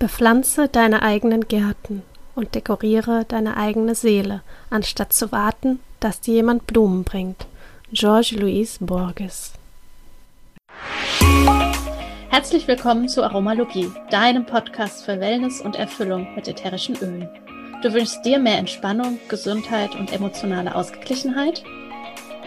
Bepflanze deine eigenen Gärten und dekoriere deine eigene Seele, anstatt zu warten, dass dir jemand Blumen bringt. George Louis Borges. Herzlich willkommen zu Aromalogie, deinem Podcast für Wellness und Erfüllung mit ätherischen Ölen. Du wünschst dir mehr Entspannung, Gesundheit und emotionale Ausgeglichenheit?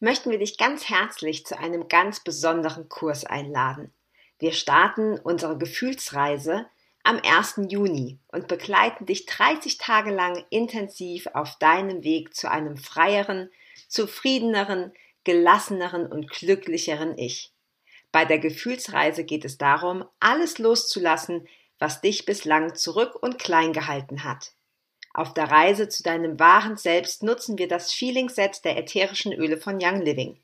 möchten wir dich ganz herzlich zu einem ganz besonderen Kurs einladen. Wir starten unsere Gefühlsreise am 1. Juni und begleiten dich 30 Tage lang intensiv auf deinem Weg zu einem freieren, zufriedeneren, gelasseneren und glücklicheren Ich. Bei der Gefühlsreise geht es darum, alles loszulassen, was dich bislang zurück und klein gehalten hat. Auf der Reise zu deinem wahren Selbst nutzen wir das Feeling Set der ätherischen Öle von Young Living.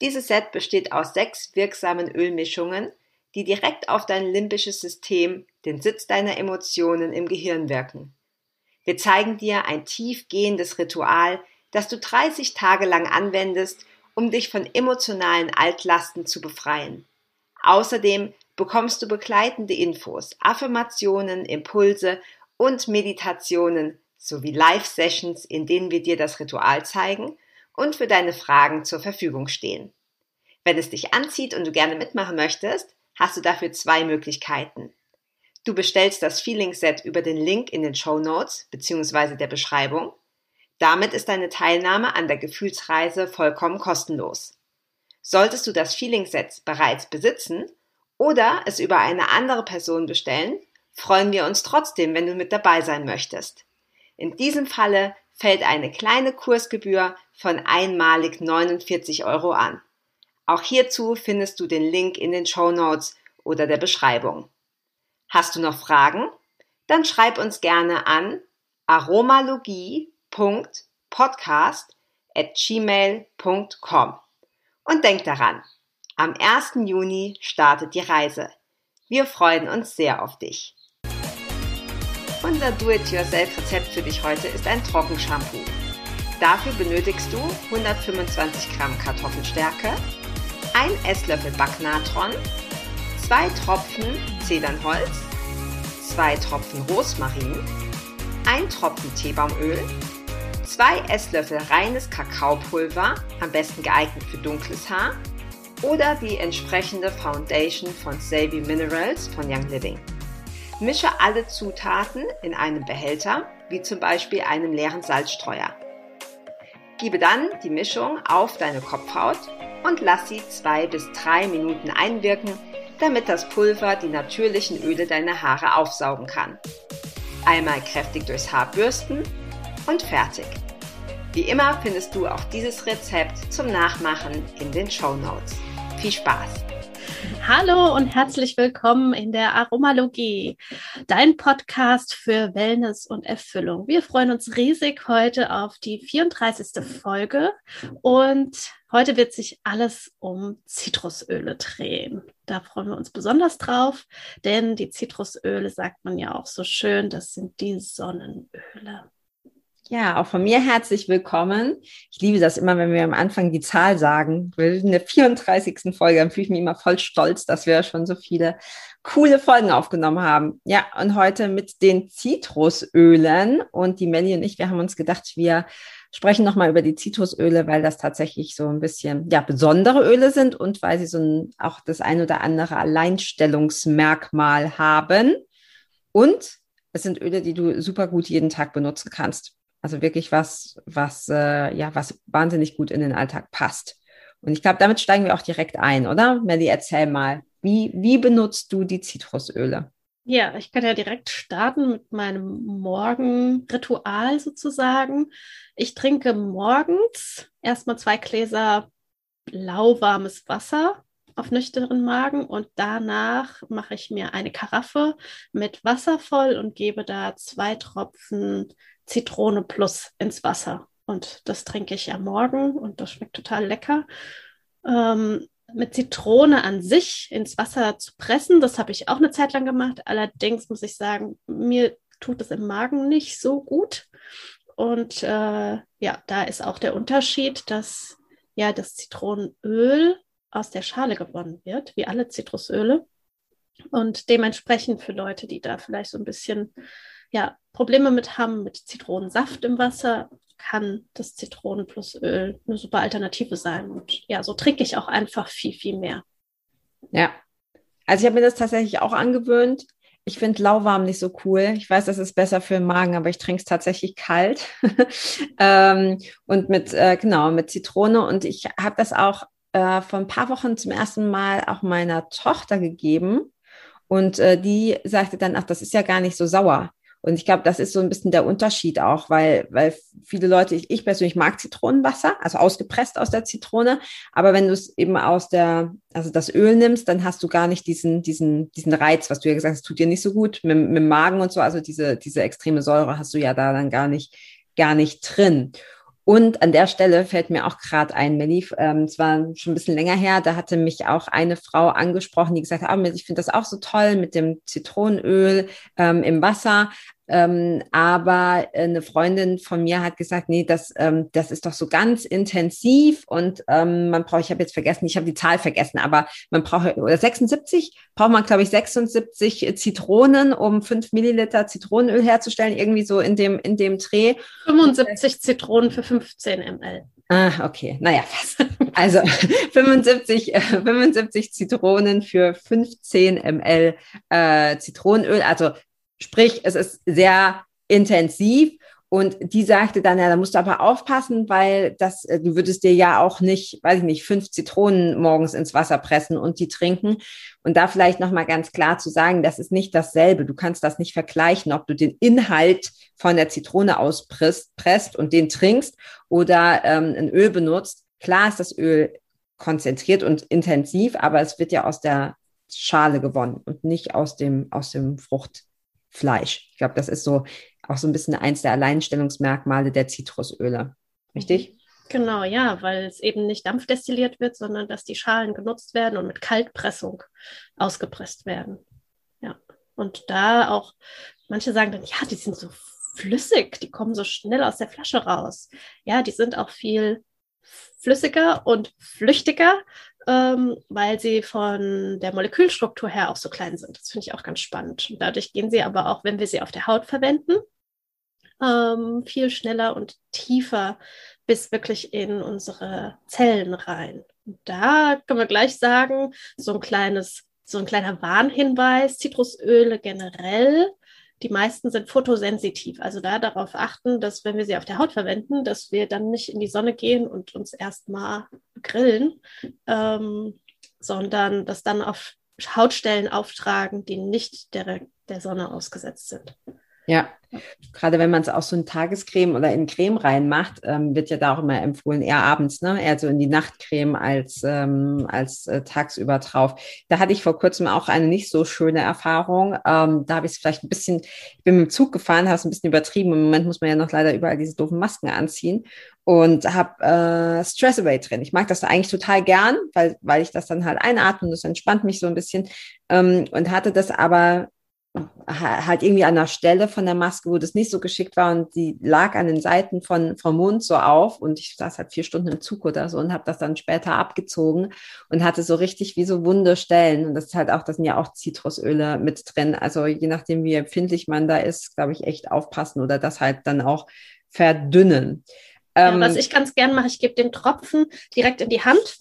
Dieses Set besteht aus sechs wirksamen Ölmischungen, die direkt auf dein limbisches System, den Sitz deiner Emotionen im Gehirn wirken. Wir zeigen dir ein tiefgehendes Ritual, das du 30 Tage lang anwendest, um dich von emotionalen Altlasten zu befreien. Außerdem bekommst du begleitende Infos, Affirmationen, Impulse und Meditationen sowie Live-Sessions, in denen wir dir das Ritual zeigen und für deine Fragen zur Verfügung stehen. Wenn es dich anzieht und du gerne mitmachen möchtest, hast du dafür zwei Möglichkeiten. Du bestellst das Feeling Set über den Link in den Show Notes bzw. der Beschreibung. Damit ist deine Teilnahme an der Gefühlsreise vollkommen kostenlos. Solltest du das Feeling Set bereits besitzen oder es über eine andere Person bestellen, freuen wir uns trotzdem, wenn du mit dabei sein möchtest. In diesem Falle fällt eine kleine Kursgebühr von einmalig 49 Euro an. Auch hierzu findest du den Link in den Show Notes oder der Beschreibung. Hast du noch Fragen? Dann schreib uns gerne an aromalogie.podcast at gmail.com. Und denk daran, am 1. Juni startet die Reise. Wir freuen uns sehr auf dich. Unser Do-it-yourself-Rezept für dich heute ist ein Trockenshampoo. Dafür benötigst du 125 Gramm Kartoffelstärke, ein Esslöffel Backnatron, zwei Tropfen Zedernholz, zwei Tropfen Rosmarin, ein Tropfen Teebaumöl, zwei Esslöffel reines Kakaopulver, am besten geeignet für dunkles Haar, oder die entsprechende Foundation von Savvy Minerals von Young Living. Mische alle Zutaten in einem Behälter, wie zum Beispiel einem leeren Salzstreuer. Gebe dann die Mischung auf deine Kopfhaut und lass sie zwei bis drei Minuten einwirken, damit das Pulver die natürlichen Öle deiner Haare aufsaugen kann. Einmal kräftig durchs Haar bürsten und fertig. Wie immer findest du auch dieses Rezept zum Nachmachen in den Show Notes. Viel Spaß! Hallo und herzlich willkommen in der Aromalogie, dein Podcast für Wellness und Erfüllung. Wir freuen uns riesig heute auf die 34. Folge und heute wird sich alles um Zitrusöle drehen. Da freuen wir uns besonders drauf, denn die Zitrusöle sagt man ja auch so schön, das sind die Sonnenöle. Ja, auch von mir herzlich willkommen. Ich liebe das immer, wenn wir am Anfang die Zahl sagen. In der 34. Folge, dann fühle ich mich immer voll stolz, dass wir schon so viele coole Folgen aufgenommen haben. Ja, und heute mit den Zitrusölen. Und die Melli und ich, wir haben uns gedacht, wir sprechen nochmal über die Zitrusöle, weil das tatsächlich so ein bisschen, ja, besondere Öle sind und weil sie so ein, auch das ein oder andere Alleinstellungsmerkmal haben. Und es sind Öle, die du super gut jeden Tag benutzen kannst. Also wirklich was, was, äh, ja, was wahnsinnig gut in den Alltag passt. Und ich glaube, damit steigen wir auch direkt ein, oder? Melly, erzähl mal, wie, wie benutzt du die Zitrusöle? Ja, ich kann ja direkt starten mit meinem Morgenritual sozusagen. Ich trinke morgens erstmal zwei Gläser lauwarmes Wasser auf nüchternen Magen und danach mache ich mir eine Karaffe mit Wasser voll und gebe da zwei Tropfen Zitrone plus ins Wasser. Und das trinke ich am Morgen und das schmeckt total lecker. Ähm, mit Zitrone an sich ins Wasser zu pressen, das habe ich auch eine Zeit lang gemacht. Allerdings muss ich sagen, mir tut es im Magen nicht so gut. Und äh, ja, da ist auch der Unterschied, dass ja das Zitronenöl aus der Schale gewonnen wird, wie alle Zitrusöle. Und dementsprechend für Leute, die da vielleicht so ein bisschen ja, Probleme mit haben, mit Zitronensaft im Wasser, kann das Zitronen plus Öl eine super Alternative sein. Und ja, so trinke ich auch einfach viel, viel mehr. Ja. Also ich habe mir das tatsächlich auch angewöhnt. Ich finde lauwarm nicht so cool. Ich weiß, das ist besser für den Magen, aber ich trinke es tatsächlich kalt. ähm, und mit, äh, genau, mit Zitrone. Und ich habe das auch äh, vor ein paar Wochen zum ersten Mal auch meiner Tochter gegeben. Und äh, die sagte dann, ach, das ist ja gar nicht so sauer. Und ich glaube, das ist so ein bisschen der Unterschied auch, weil, weil viele Leute, ich, ich persönlich mag Zitronenwasser, also ausgepresst aus der Zitrone. Aber wenn du es eben aus der, also das Öl nimmst, dann hast du gar nicht diesen, diesen, diesen Reiz, was du ja gesagt hast, tut dir nicht so gut mit, mit dem Magen und so. Also diese, diese extreme Säure hast du ja da dann gar nicht, gar nicht drin. Und an der Stelle fällt mir auch gerade ein, Melly, ähm, es war schon ein bisschen länger her, da hatte mich auch eine Frau angesprochen, die gesagt hat, ah, ich finde das auch so toll mit dem Zitronenöl ähm, im Wasser. Ähm, aber eine Freundin von mir hat gesagt, nee, das, ähm, das ist doch so ganz intensiv und ähm, man braucht, ich habe jetzt vergessen, ich habe die Zahl vergessen, aber man braucht, oder 76, braucht man, glaube ich, 76 Zitronen, um 5 Milliliter Zitronenöl herzustellen, irgendwie so in dem, in dem Dreh. 75 Zitronen für 15 ml. Ah, okay. Naja, fast. Also 75, äh, 75 Zitronen für 15 ml äh, Zitronenöl. Also Sprich, es ist sehr intensiv. Und die sagte dann, ja, da musst du aber aufpassen, weil das, äh, du würdest dir ja auch nicht, weiß ich nicht, fünf Zitronen morgens ins Wasser pressen und die trinken. Und da vielleicht nochmal ganz klar zu sagen, das ist nicht dasselbe. Du kannst das nicht vergleichen, ob du den Inhalt von der Zitrone auspresst presst und den trinkst oder ähm, ein Öl benutzt. Klar ist das Öl konzentriert und intensiv, aber es wird ja aus der Schale gewonnen und nicht aus dem, aus dem Frucht. Fleisch. Ich glaube, das ist so auch so ein bisschen eins der Alleinstellungsmerkmale der Zitrusöle. Richtig? Genau, ja, weil es eben nicht dampfdestilliert wird, sondern dass die Schalen genutzt werden und mit Kaltpressung ausgepresst werden. Ja. Und da auch, manche sagen dann, ja, die sind so flüssig, die kommen so schnell aus der Flasche raus. Ja, die sind auch viel flüssiger und flüchtiger ähm, weil sie von der Molekülstruktur her auch so klein sind. Das finde ich auch ganz spannend. Und dadurch gehen sie aber auch, wenn wir sie auf der Haut verwenden, ähm, viel schneller und tiefer bis wirklich in unsere Zellen rein. Und da können wir gleich sagen, so ein kleines, so ein kleiner Warnhinweis, Zitrusöle generell die meisten sind fotosensitiv. Also da darauf achten, dass wenn wir sie auf der Haut verwenden, dass wir dann nicht in die Sonne gehen und uns erstmal grillen, ähm, sondern das dann auf Hautstellen auftragen, die nicht der, der Sonne ausgesetzt sind. Ja, gerade wenn man es auch so in Tagescreme oder in Creme reinmacht, ähm, wird ja da auch immer empfohlen, eher abends, ne? eher so in die Nachtcreme als, ähm, als äh, tagsüber drauf. Da hatte ich vor kurzem auch eine nicht so schöne Erfahrung. Ähm, da habe ich es vielleicht ein bisschen, ich bin mit dem Zug gefahren, habe es ein bisschen übertrieben. Im Moment muss man ja noch leider überall diese doofen Masken anziehen und habe äh, Stress Away drin. Ich mag das eigentlich total gern, weil, weil ich das dann halt einatme, das entspannt mich so ein bisschen ähm, und hatte das aber halt irgendwie an der Stelle von der Maske, wo das nicht so geschickt war und die lag an den Seiten von vom Mund so auf und ich saß halt vier Stunden im Zug oder so und habe das dann später abgezogen und hatte so richtig wie so wunde Stellen und das ist halt auch, das sind ja auch Zitrusöle mit drin, also je nachdem wie empfindlich man da ist, glaube ich echt aufpassen oder das halt dann auch verdünnen. Ja, ähm, was ich ganz gern mache, ich gebe den Tropfen direkt in die Hand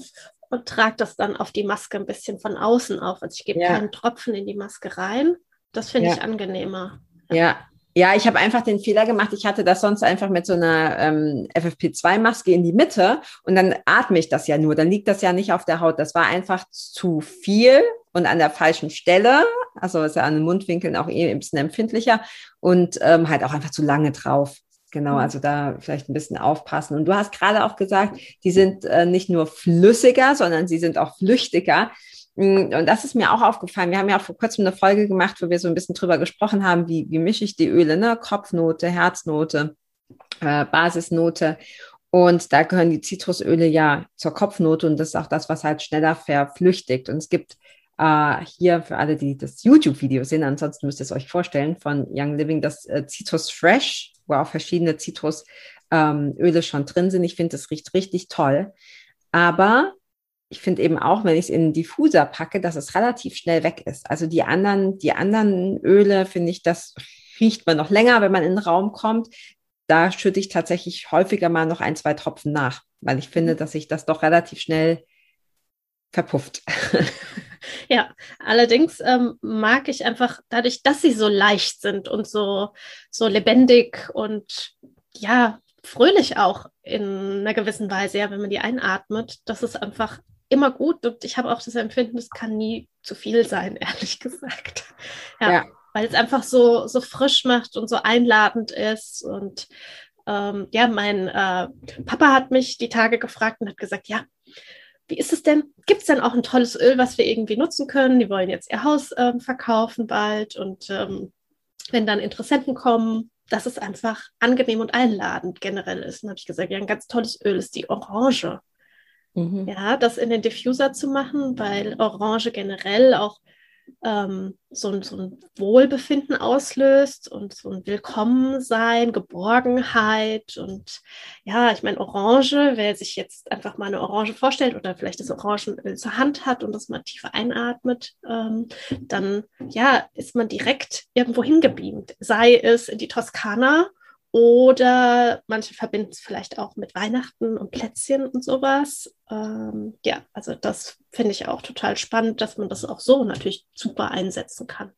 und trage das dann auf die Maske ein bisschen von außen auf. Also ich gebe ja. keinen Tropfen in die Maske rein, das finde ja. ich angenehmer. Ja. Ja, ich habe einfach den Fehler gemacht. Ich hatte das sonst einfach mit so einer ähm, FFP2-Maske in die Mitte und dann atme ich das ja nur. Dann liegt das ja nicht auf der Haut. Das war einfach zu viel und an der falschen Stelle. Also ist ja an den Mundwinkeln auch eh ein bisschen empfindlicher und ähm, halt auch einfach zu lange drauf. Genau, mhm. also da vielleicht ein bisschen aufpassen. Und du hast gerade auch gesagt, die sind äh, nicht nur flüssiger, sondern sie sind auch flüchtiger. Mm, und das ist mir auch aufgefallen. Wir haben ja auch vor kurzem eine Folge gemacht, wo wir so ein bisschen drüber gesprochen haben, wie, wie mische ich die Öle, ne? Kopfnote, Herznote, äh, Basisnote. Und da gehören die Zitrusöle ja zur Kopfnote und das ist auch das, was halt schneller verflüchtigt. Und es gibt äh, hier für alle, die das YouTube-Video sehen, ansonsten müsst ihr es euch vorstellen, von Young Living das äh, Citrus Fresh, wo auch verschiedene Zitrusöle ähm, schon drin sind. Ich finde, das riecht richtig toll. Aber ich finde eben auch, wenn ich es in einen Diffuser packe, dass es relativ schnell weg ist. Also die anderen, die anderen Öle, finde ich, das riecht man noch länger, wenn man in den Raum kommt da schütte ich tatsächlich häufiger mal noch ein, zwei Tropfen nach, weil ich finde, mhm. dass sich das doch relativ schnell verpufft. Ja, allerdings ähm, mag ich einfach dadurch, dass sie so leicht sind und so, so lebendig und ja, fröhlich auch in einer gewissen Weise, ja, wenn man die einatmet, das ist einfach immer gut und ich habe auch das Empfinden, es kann nie zu viel sein, ehrlich gesagt. Ja. ja weil es einfach so, so frisch macht und so einladend ist. Und ähm, ja, mein äh, Papa hat mich die Tage gefragt und hat gesagt, ja, wie ist es denn? Gibt es denn auch ein tolles Öl, was wir irgendwie nutzen können? Die wollen jetzt ihr Haus ähm, verkaufen bald und ähm, wenn dann Interessenten kommen, dass es einfach angenehm und einladend generell ist. Dann habe ich gesagt, ja, ein ganz tolles Öl ist die Orange. Mhm. Ja, das in den Diffuser zu machen, weil Orange generell auch ähm, so, ein, so ein Wohlbefinden auslöst und so ein Willkommensein, Geborgenheit und ja, ich meine, Orange, wer sich jetzt einfach mal eine Orange vorstellt oder vielleicht das Orangenöl zur Hand hat und das mal tiefer einatmet, ähm, dann ja, ist man direkt irgendwo hingebeamt. Sei es in die Toskana oder manche verbinden es vielleicht auch mit Weihnachten und Plätzchen und sowas. Ähm, ja, also das finde ich auch total spannend, dass man das auch so natürlich super einsetzen kann.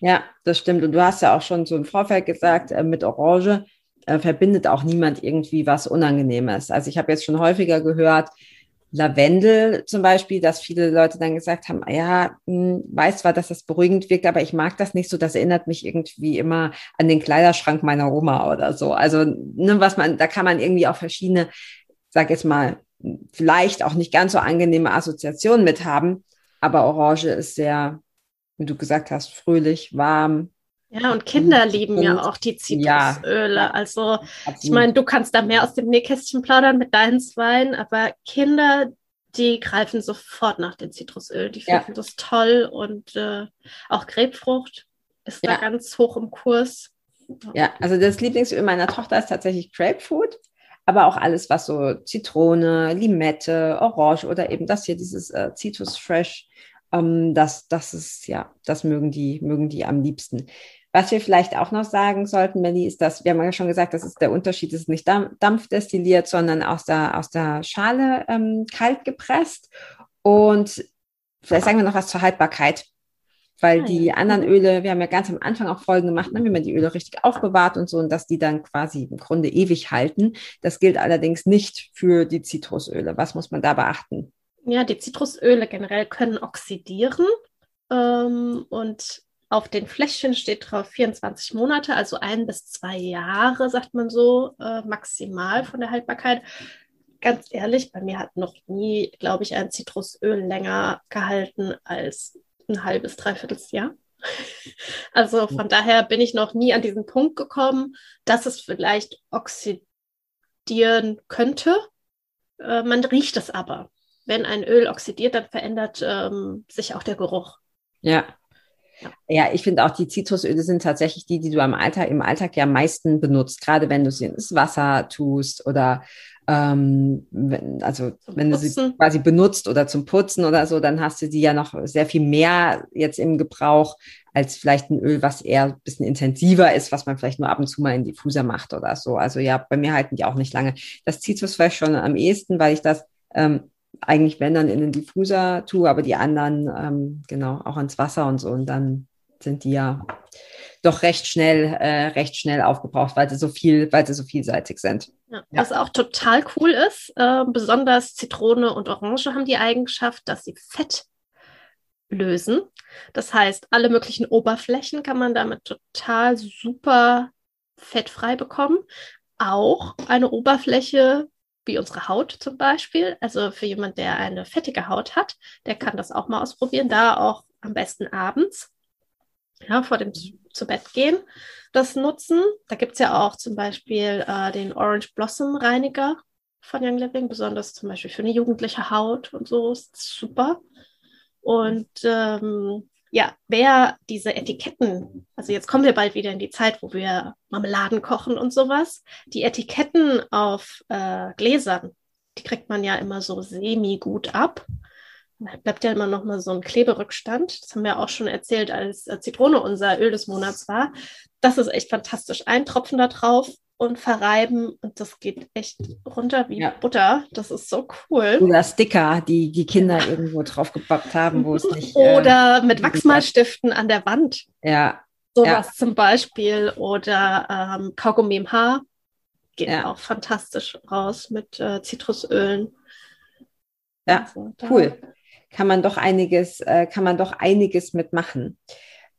Ja, das stimmt. Und du hast ja auch schon so im Vorfeld gesagt, äh, mit Orange äh, verbindet auch niemand irgendwie was Unangenehmes. Also ich habe jetzt schon häufiger gehört, Lavendel zum Beispiel, dass viele Leute dann gesagt haben, ja, hm, weiß zwar, dass das beruhigend wirkt, aber ich mag das nicht so, das erinnert mich irgendwie immer an den Kleiderschrank meiner Oma oder so. Also, ne, was man, da kann man irgendwie auch verschiedene, sag jetzt mal, vielleicht auch nicht ganz so angenehme Assoziationen mit haben, aber Orange ist sehr, wie du gesagt hast, fröhlich, warm, ja, und Kinder lieben ja auch die Zitrusöle. Ja, also absolut. ich meine, du kannst da mehr aus dem Nähkästchen plaudern mit deinen Zweien, aber Kinder, die greifen sofort nach dem Zitrusöl. Die finden ja. das toll und äh, auch Grapefrucht ist ja. da ganz hoch im Kurs. Ja, also das Lieblingsöl meiner Tochter ist tatsächlich Grapefruit, aber auch alles, was so Zitrone, Limette, Orange oder eben das hier, dieses äh, Citrus Fresh, ähm, das, das ist, ja, das mögen die, mögen die am liebsten. Was wir vielleicht auch noch sagen sollten, Melli, ist, dass wir haben ja schon gesagt, das ist der Unterschied, es ist nicht dampfdestilliert, sondern aus der, aus der Schale ähm, kalt gepresst. Und vielleicht sagen wir noch was zur Haltbarkeit, weil ah, die anderen mhm. Öle, wir haben ja ganz am Anfang auch Folgen gemacht, ne, wie man die Öle richtig aufbewahrt und so, und dass die dann quasi im Grunde ewig halten. Das gilt allerdings nicht für die Zitrusöle. Was muss man da beachten? Ja, die Zitrusöle generell können oxidieren. Ähm, und auf den Fläschchen steht drauf 24 Monate, also ein bis zwei Jahre, sagt man so, äh, maximal von der Haltbarkeit. Ganz ehrlich, bei mir hat noch nie, glaube ich, ein Zitrusöl länger gehalten als ein halbes, dreiviertel Jahr. Also von daher bin ich noch nie an diesen Punkt gekommen, dass es vielleicht oxidieren könnte. Äh, man riecht es aber. Wenn ein Öl oxidiert, dann verändert ähm, sich auch der Geruch. Ja, ja, ich finde auch die Zitrusöle sind tatsächlich die, die du am Alltag, im Alltag ja am meisten benutzt, gerade wenn du sie ins Wasser tust oder ähm, wenn, also zum wenn Putzen. du sie quasi benutzt oder zum Putzen oder so, dann hast du die ja noch sehr viel mehr jetzt im Gebrauch als vielleicht ein Öl, was eher ein bisschen intensiver ist, was man vielleicht nur ab und zu mal in Diffuser macht oder so. Also ja, bei mir halten die auch nicht lange. Das Zitrusfleisch schon am ehesten, weil ich das ähm, eigentlich, wenn dann in den Diffuser tue, aber die anderen, ähm, genau, auch ins Wasser und so. Und dann sind die ja doch recht schnell, äh, recht schnell aufgebraucht, weil sie so viel, weil sie so vielseitig sind. Ja, ja. Was auch total cool ist, äh, besonders Zitrone und Orange haben die Eigenschaft, dass sie Fett lösen. Das heißt, alle möglichen Oberflächen kann man damit total super fettfrei bekommen. auch eine Oberfläche wie unsere Haut zum Beispiel. Also für jemand, der eine fettige Haut hat, der kann das auch mal ausprobieren. Da auch am besten abends, ja, vor dem zu Bett gehen, das nutzen. Da gibt es ja auch zum Beispiel äh, den Orange Blossom Reiniger von Young Living, besonders zum Beispiel für eine jugendliche Haut und so ist super. Und ähm, ja, wer diese Etiketten, also jetzt kommen wir bald wieder in die Zeit, wo wir Marmeladen kochen und sowas, die Etiketten auf äh, Gläsern, die kriegt man ja immer so semi-gut ab. Da bleibt ja immer noch mal so ein Kleberückstand. Das haben wir auch schon erzählt, als äh, Zitrone unser Öl des Monats war. Das ist echt fantastisch. Ein Tropfen da drauf und verreiben und das geht echt runter wie ja. Butter. Das ist so cool. Oder Sticker, die die Kinder irgendwo draufgepappt haben, wo es nicht. Oder äh, mit Wachsmalstiften an der Wand. Ja. Sowas ja. zum Beispiel. Oder ähm, Kaugummi im Haar. Geht ja. auch fantastisch raus mit äh, Zitrusölen. Ja, also, cool. Kann man doch einiges, äh, kann man doch einiges mitmachen.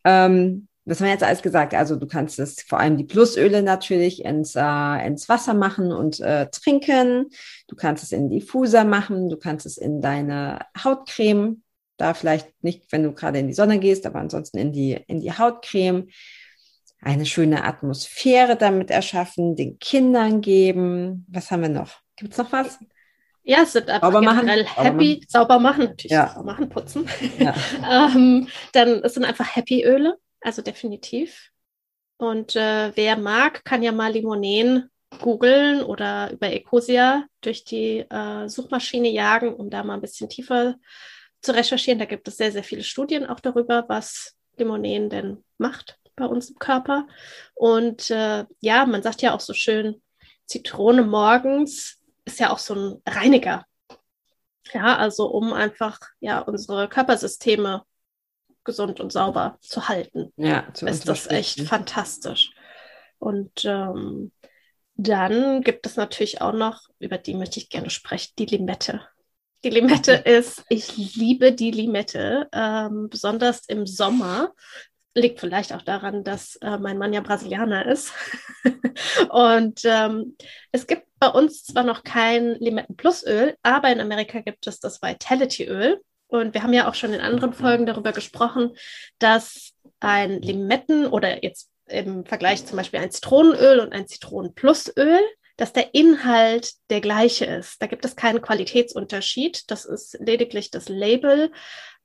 Ähm, was haben wir jetzt alles gesagt? Also du kannst es vor allem die Plusöle natürlich ins, äh, ins Wasser machen und äh, trinken. Du kannst es in Diffuser machen. Du kannst es in deine Hautcreme. Da vielleicht nicht, wenn du gerade in die Sonne gehst, aber ansonsten in die, in die Hautcreme. Eine schöne Atmosphäre damit erschaffen, den Kindern geben. Was haben wir noch? Gibt es noch was? Ja, es sind einfach sauber generell machen. happy, machen. sauber machen, natürlich ja. sauber machen, putzen. Ja. ähm, dann es sind einfach happy Öle. Also definitiv. Und äh, wer mag, kann ja mal Limonen googeln oder über Ecosia durch die äh, Suchmaschine jagen, um da mal ein bisschen tiefer zu recherchieren. Da gibt es sehr, sehr viele Studien auch darüber, was Limonen denn macht bei uns im Körper. Und äh, ja, man sagt ja auch so schön, Zitrone morgens ist ja auch so ein Reiniger. Ja, also um einfach ja unsere Körpersysteme gesund und sauber zu halten. Ja, zu ist das echt fantastisch. Und ähm, dann gibt es natürlich auch noch, über die möchte ich gerne sprechen, die Limette. Die Limette ist, ich liebe die Limette, ähm, besonders im Sommer. Liegt vielleicht auch daran, dass äh, mein Mann ja Brasilianer ist. und ähm, es gibt bei uns zwar noch kein Limetten-Plusöl, aber in Amerika gibt es das Vitality-Öl. Und wir haben ja auch schon in anderen Folgen darüber gesprochen, dass ein Limetten oder jetzt im Vergleich zum Beispiel ein Zitronenöl und ein Zitronenplusöl, dass der Inhalt der gleiche ist. Da gibt es keinen Qualitätsunterschied. Das ist lediglich das Label,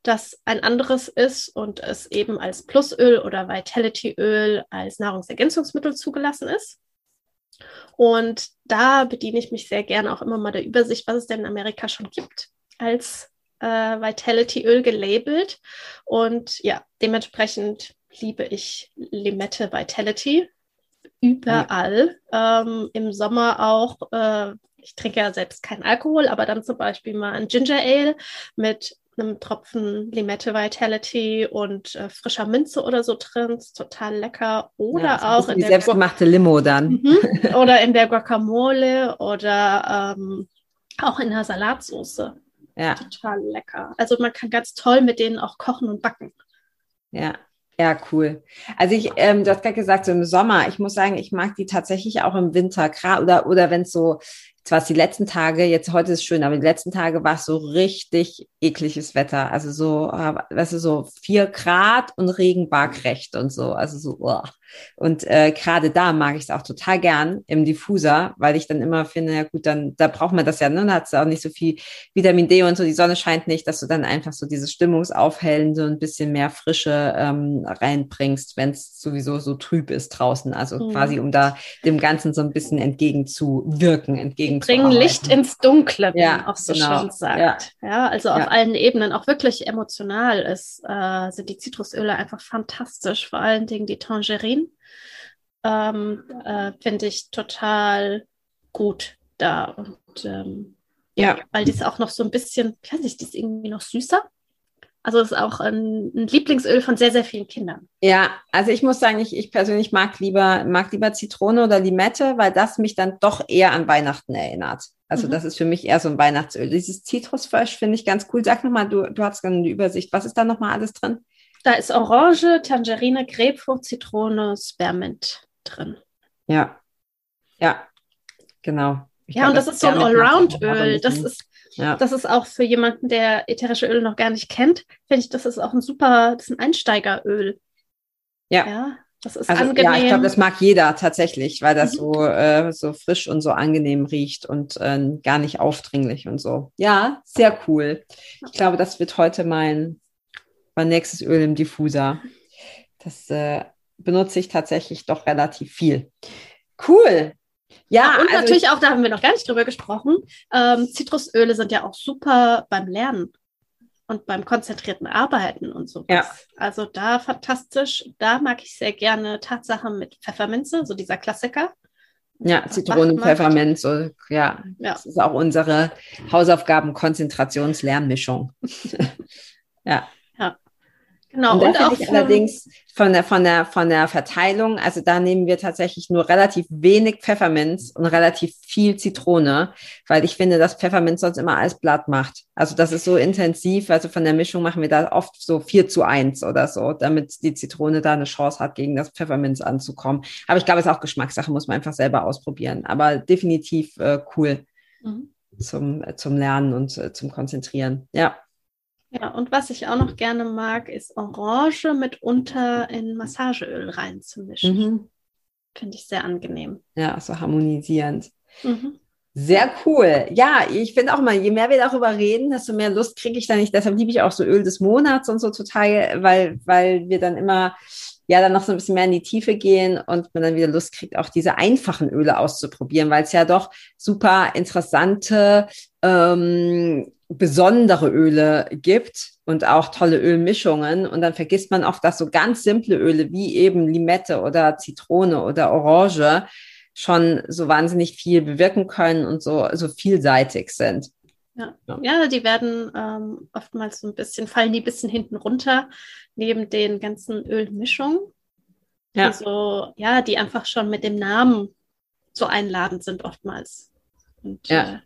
das ein anderes ist und es eben als Plusöl oder Vitalityöl als Nahrungsergänzungsmittel zugelassen ist. Und da bediene ich mich sehr gerne auch immer mal der Übersicht, was es denn in Amerika schon gibt als äh, Vitality-Öl gelabelt. Und ja, dementsprechend liebe ich Limette Vitality überall. Ja. Ähm, Im Sommer auch. Äh, ich trinke ja selbst keinen Alkohol, aber dann zum Beispiel mal ein Ginger Ale mit einem Tropfen Limette Vitality und äh, frischer Minze oder so drin. Ist total lecker. Oder ja, auch in der selbstgemachte Limo dann. Mhm. Oder in der Guacamole oder ähm, auch in der Salatsauce. Ja. Total lecker. Also man kann ganz toll mit denen auch kochen und backen. Ja, ja, cool. Also ich, ähm, du hast gerade gesagt, so im Sommer, ich muss sagen, ich mag die tatsächlich auch im Winter, oder, oder wenn es so, zwar die letzten Tage, jetzt heute ist schön, aber die letzten Tage war es so richtig ekliges Wetter. Also so, äh, weißt du, so vier Grad und Regen waagrecht und so. Also so, oh. Und äh, gerade da mag ich es auch total gern im Diffuser, weil ich dann immer finde, ja gut, dann da braucht man das ja, ne? Da hat es auch nicht so viel Vitamin D und so, die Sonne scheint nicht, dass du dann einfach so dieses Stimmungsaufhellen, so ein bisschen mehr Frische ähm, reinbringst, wenn es sowieso so trüb ist draußen. Also mhm. quasi, um da dem Ganzen so ein bisschen entgegenzuwirken, entgegen Bringen Licht ins Dunkle, wie ja, man auch so genau. schön sagt. Ja, ja also ja. auf allen Ebenen, auch wirklich emotional ist, äh, sind die Zitrusöle einfach fantastisch, vor allen Dingen die Tangerine ähm, äh, finde ich total gut da. Und ähm, ja, weil die ist auch noch so ein bisschen, ich weiß nicht, die ist irgendwie noch süßer. Also ist auch ein, ein, Lieblingsöl von sehr, sehr vielen Kindern. Ja, also ich muss sagen, ich, ich persönlich mag lieber, mag lieber Zitrone oder Limette, weil das mich dann doch eher an Weihnachten erinnert. Also mhm. das ist für mich eher so ein Weihnachtsöl. Dieses Zitrusfresh finde ich ganz cool. Sag nochmal, du, du hast eine Übersicht. Was ist da nochmal alles drin? Da ist Orange, Tangerine, Grapefruit, Zitrone, Spearmint drin. Ja. Ja. genau. Ich ja, glaub, und das, das ist so ein Allround-Öl. Das ist, ja. das ist auch für jemanden, der ätherische Öle noch gar nicht kennt, finde ich, das ist auch ein super, das ist ein Einsteigeröl. Ja. ja. Das ist also, angenehm. Ja, ich glaube, das mag jeder tatsächlich, weil das mhm. so, äh, so frisch und so angenehm riecht und äh, gar nicht aufdringlich und so. Ja, sehr cool. Ich glaube, das wird heute mein, mein nächstes Öl im Diffuser. Das äh, benutze ich tatsächlich doch relativ viel. Cool. Ja, und also natürlich auch, da haben wir noch gar nicht drüber gesprochen, ähm, Zitrusöle sind ja auch super beim Lernen und beim konzentrierten Arbeiten und so. Ja. Also da fantastisch. Da mag ich sehr gerne Tatsache mit Pfefferminze, so dieser Klassiker. Ja, Zitronen, Pfefferminz, so, ja. ja. Das ist auch unsere Hausaufgaben-Konzentrations-Lernmischung. ja. Genau. Und da finde ich allerdings von der, von der, von der Verteilung, also da nehmen wir tatsächlich nur relativ wenig Pfefferminz und relativ viel Zitrone, weil ich finde, dass Pfefferminz sonst immer alles Blatt macht. Also das ist so intensiv, also von der Mischung machen wir da oft so vier zu eins oder so, damit die Zitrone da eine Chance hat, gegen das Pfefferminz anzukommen. Aber ich glaube, es ist auch Geschmackssache, muss man einfach selber ausprobieren. Aber definitiv äh, cool mhm. zum, äh, zum Lernen und äh, zum Konzentrieren. Ja. Ja, und was ich auch noch gerne mag, ist Orange mitunter in Massageöl reinzumischen. Mhm. Finde ich sehr angenehm. Ja, so harmonisierend. Mhm. Sehr cool. Ja, ich finde auch mal, je mehr wir darüber reden, desto mehr Lust kriege ich da nicht. Deshalb liebe ich auch so Öl des Monats und so total, weil, weil wir dann immer ja dann noch so ein bisschen mehr in die Tiefe gehen und man dann wieder Lust kriegt, auch diese einfachen Öle auszuprobieren, weil es ja doch super interessante ähm, besondere Öle gibt und auch tolle Ölmischungen. Und dann vergisst man oft, dass so ganz simple Öle wie eben Limette oder Zitrone oder Orange schon so wahnsinnig viel bewirken können und so, so vielseitig sind. Ja. ja, die werden ähm, oftmals so ein bisschen, fallen die ein bisschen hinten runter, neben den ganzen Ölmischungen. Ja. Die so, ja, die einfach schon mit dem Namen so einladend sind oftmals. Und, ja. Äh,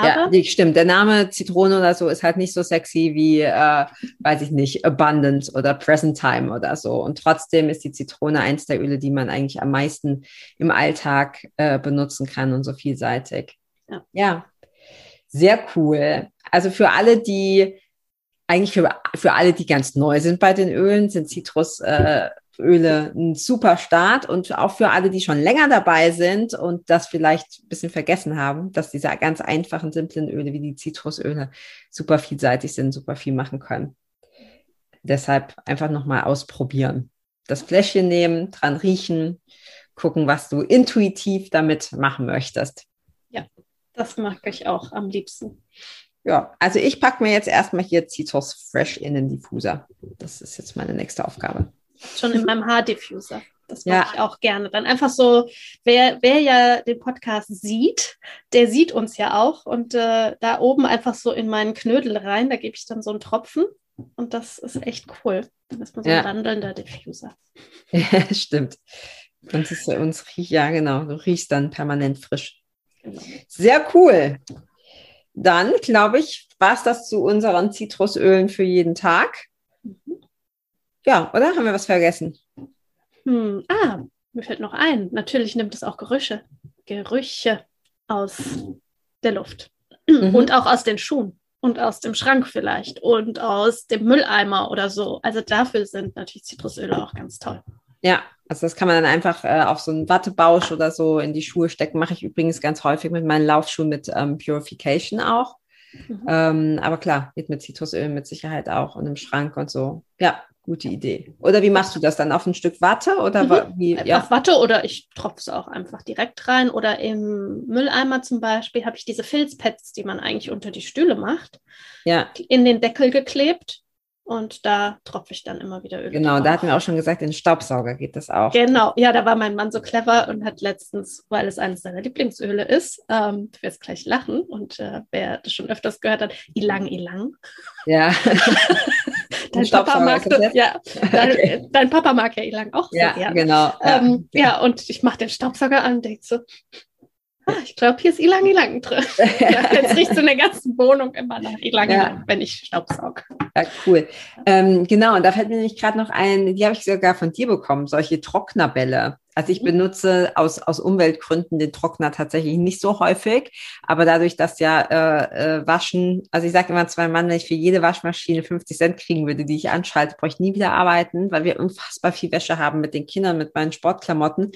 aber ja, stimmt. Der Name Zitrone oder so ist halt nicht so sexy wie, äh, weiß ich nicht, Abundance oder Present Time oder so. Und trotzdem ist die Zitrone eins der Öle, die man eigentlich am meisten im Alltag äh, benutzen kann und so vielseitig. Ja. ja, sehr cool. Also für alle, die eigentlich für, für alle, die ganz neu sind bei den Ölen, sind Zitrus äh, Öle ein super Start und auch für alle, die schon länger dabei sind und das vielleicht ein bisschen vergessen haben, dass diese ganz einfachen, simplen Öle wie die Zitrusöle super vielseitig sind, super viel machen können. Deshalb einfach nochmal ausprobieren. Das Fläschchen nehmen, dran riechen, gucken, was du intuitiv damit machen möchtest. Ja, das mag ich auch am liebsten. Ja, also ich packe mir jetzt erstmal hier Citrus Fresh in den Diffuser. Das ist jetzt meine nächste Aufgabe schon in meinem Haardiffuser. Das mache ja. ich auch gerne. Dann einfach so, wer, wer ja den Podcast sieht, der sieht uns ja auch. Und äh, da oben einfach so in meinen Knödel rein, da gebe ich dann so einen Tropfen. Und das ist echt cool. Dann ist man so ja. ein wandelnder Diffuser. Ja, stimmt. Und es uns riecht, ja genau, du riechst dann permanent frisch. Genau. Sehr cool. Dann, glaube ich, war es das zu unseren Zitrusölen für jeden Tag. Mhm. Ja, oder? Haben wir was vergessen? Hm, ah, mir fällt noch ein. Natürlich nimmt es auch Gerüche, Gerüche aus der Luft. Mhm. Und auch aus den Schuhen. Und aus dem Schrank vielleicht. Und aus dem Mülleimer oder so. Also dafür sind natürlich Zitrusöle auch ganz toll. Ja, also das kann man dann einfach äh, auf so einen Wattebausch oder so in die Schuhe stecken. Mache ich übrigens ganz häufig mit meinen Laufschuhen mit ähm, Purification auch. Mhm. Ähm, aber klar, geht mit Zitrusöl mit Sicherheit auch und im Schrank und so. Ja, Gute Idee. Oder wie machst du das dann? Auf ein Stück Watte oder mhm. wie? Ja. Auf Watte oder ich tropfe es auch einfach direkt rein. Oder im Mülleimer zum Beispiel habe ich diese Filzpads, die man eigentlich unter die Stühle macht, ja. in den Deckel geklebt. Und da tropfe ich dann immer wieder Öl. Genau, drauf. da hatten wir auch schon gesagt, in Staubsauger geht das auch. Genau, ja, da war mein Mann so clever und hat letztens, weil es eines seiner Lieblingsöle ist, ähm, du wirst gleich lachen und äh, wer das schon öfters gehört hat, Ilang Ilang. Ja. dein Papa mag das, ja, dein, okay. dein, Papa mag ja Elang auch sehr ja, gerne. Genau. Ähm, ja. ja, und ich mache den Staubsauger an und denke so, ah, ich glaube, hier ist Ilang Ilang drin. ja, jetzt riecht so eine ganze Wohnung immer nach Ilang Ilang, ja. wenn ich Staubsauge. Ja, cool. Ähm, genau, und da fällt mir nämlich gerade noch ein, die habe ich sogar von dir bekommen, solche Trocknerbälle. Also ich benutze aus, aus Umweltgründen den Trockner tatsächlich nicht so häufig, aber dadurch, dass ja äh, äh, Waschen, also ich sage immer zwei Mann, wenn ich für jede Waschmaschine 50 Cent kriegen würde, die ich anschalte, brauche ich nie wieder arbeiten, weil wir unfassbar viel Wäsche haben mit den Kindern, mit meinen Sportklamotten.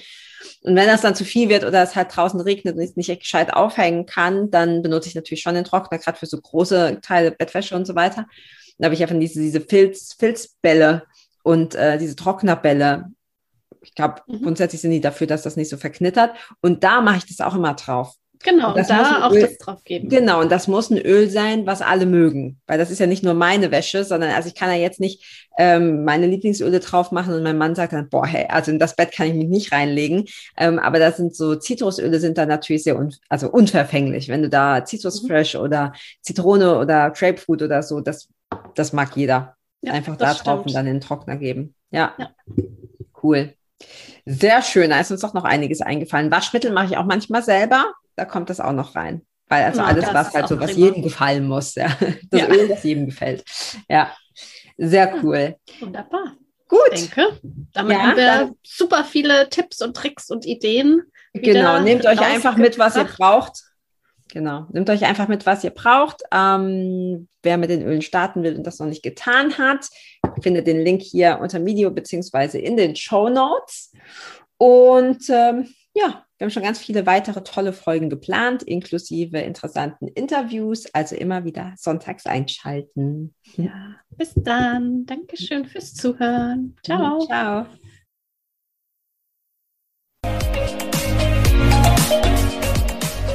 Und wenn das dann zu viel wird oder es halt draußen regnet und ich es nicht gescheit aufhängen kann, dann benutze ich natürlich schon den Trockner, gerade für so große Teile, Bettwäsche und so weiter. Dann habe ich einfach diese, diese Filz, Filzbälle und äh, diese Trocknerbälle ich glaube, mhm. grundsätzlich sind die dafür, dass das nicht so verknittert. Und da mache ich das auch immer drauf. Genau, und, da auch Öl, das drauf geben. Genau, und das muss ein Öl sein, was alle mögen. Weil das ist ja nicht nur meine Wäsche, sondern also ich kann ja jetzt nicht ähm, meine Lieblingsöle drauf machen und mein Mann sagt dann, boah, hey, also in das Bett kann ich mich nicht reinlegen. Ähm, aber da sind so Zitrusöle sind da natürlich sehr un, also unverfänglich. Wenn du da Zitrusfresh mhm. oder Zitrone oder Grapefruit oder so, das, das mag jeder. Ja, Einfach da drauf und dann in den Trockner geben. Ja. ja. Cool. Sehr schön, da ist uns doch noch einiges eingefallen. Waschmittel mache ich auch manchmal selber, da kommt das auch noch rein. Weil also ja, alles, was halt so, was prima. jedem gefallen muss, ja. Das ja. Öl, das jedem gefällt. Ja, sehr cool. Wunderbar. Gut. Ich denke, damit ja, haben wir super viele Tipps und Tricks und Ideen. Genau, nehmt euch einfach mit, was ihr braucht. Genau, nehmt euch einfach mit, was ihr braucht. Ähm, wer mit den Ölen starten will und das noch nicht getan hat, findet den Link hier unter dem Video beziehungsweise in den Show Notes. Und ähm, ja, wir haben schon ganz viele weitere tolle Folgen geplant, inklusive interessanten Interviews. Also immer wieder sonntags einschalten. Ja, bis dann. Dankeschön fürs Zuhören. Ciao. Ciao.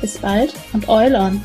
Bis bald und Oil on!